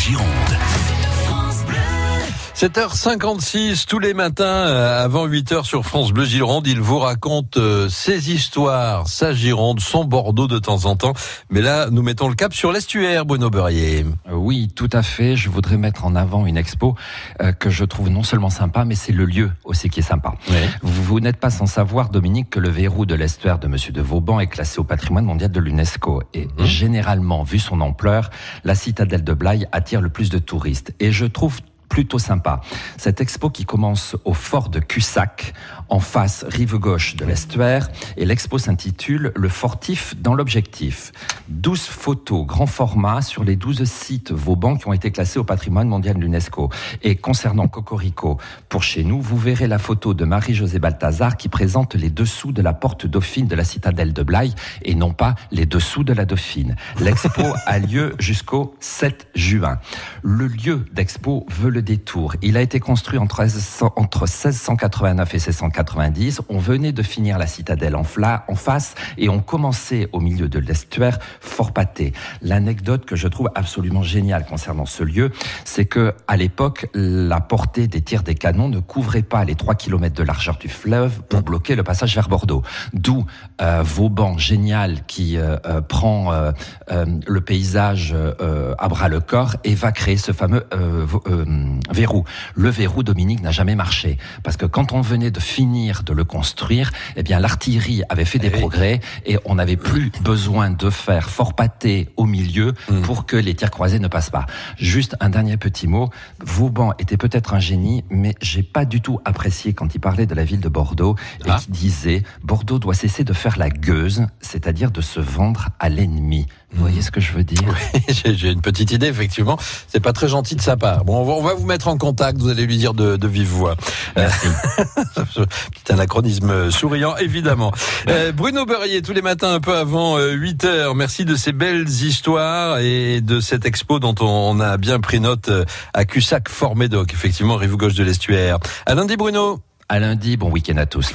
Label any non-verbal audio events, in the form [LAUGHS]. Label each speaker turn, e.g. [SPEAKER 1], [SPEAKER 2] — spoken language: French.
[SPEAKER 1] Gironde.
[SPEAKER 2] 7h56 tous les matins euh, avant 8h sur France Bleu Gironde, il vous raconte euh, ses histoires, sa Gironde, son Bordeaux de temps en temps. Mais là, nous mettons le cap sur l'estuaire, Bruno Beurrier.
[SPEAKER 3] Euh, oui, tout à fait. Je voudrais mettre en avant une expo que je trouve non seulement sympa, mais c'est le lieu aussi qui est sympa. Vous, vous n'êtes pas sans savoir, Dominique, que le verrou de l'estuaire de Monsieur de Vauban est classé au patrimoine mondial de l'UNESCO. Et mmh. généralement, vu son ampleur, la citadelle de Blaye attire le plus de touristes. Et je trouve plutôt sympa. Cette expo qui commence au fort de Cussac, en face, rive gauche de l'estuaire, et l'expo s'intitule Le fortif dans l'objectif. 12 photos grand format sur les 12 sites Vauban qui ont été classés au patrimoine mondial de l'UNESCO. Et concernant Cocorico, pour chez nous, vous verrez la photo de Marie-Josée Balthazar qui présente les dessous de la porte dauphine de la citadelle de Blaye et non pas les dessous de la dauphine. L'expo a lieu jusqu'au 7 juin. Le lieu d'expo veut le détour. Il a été construit entre, 1689 et 1690. On venait de finir la citadelle en, en face et on commençait au milieu de l'estuaire fort pâté. L'anecdote que je trouve absolument géniale concernant ce lieu, c'est que à l'époque, la portée des tirs des canons ne couvrait pas les 3 km de largeur du fleuve pour bloquer le passage vers Bordeaux. D'où euh, Vauban génial qui euh, euh, prend le paysage à bras le corps et va créer ce fameux verrou. Le verrou, Dominique, n'a jamais marché. Parce que quand on venait de finir de le construire, eh bien, l'artillerie avait fait des eh progrès et on n'avait plus besoin de faire fort pâté au milieu hmm. pour que les tirs croisés ne passent pas. Juste un dernier petit mot. Vauban était peut-être un génie, mais j'ai pas du tout apprécié quand il parlait de la ville de Bordeaux et ah. qui disait Bordeaux doit cesser de faire la gueuse, c'est-à-dire de se vendre à l'ennemi. Vous voyez ce que je veux dire?
[SPEAKER 2] Oui, [LAUGHS] j'ai une petite idée, effectivement. C'est pas très gentil de sa part. Bon, on va vous mettre en contact, vous allez lui dire de, de vive voix.
[SPEAKER 3] Merci. [LAUGHS]
[SPEAKER 2] Petit anachronisme souriant, évidemment. Euh, Bruno Beurrier, tous les matins un peu avant 8 euh, heures. Merci de ces belles histoires et de cette expo dont on, a bien pris note euh, à Cussac Fort Médoc, effectivement, rive gauche de l'estuaire. À lundi, Bruno.
[SPEAKER 3] À lundi, bon week-end à tous.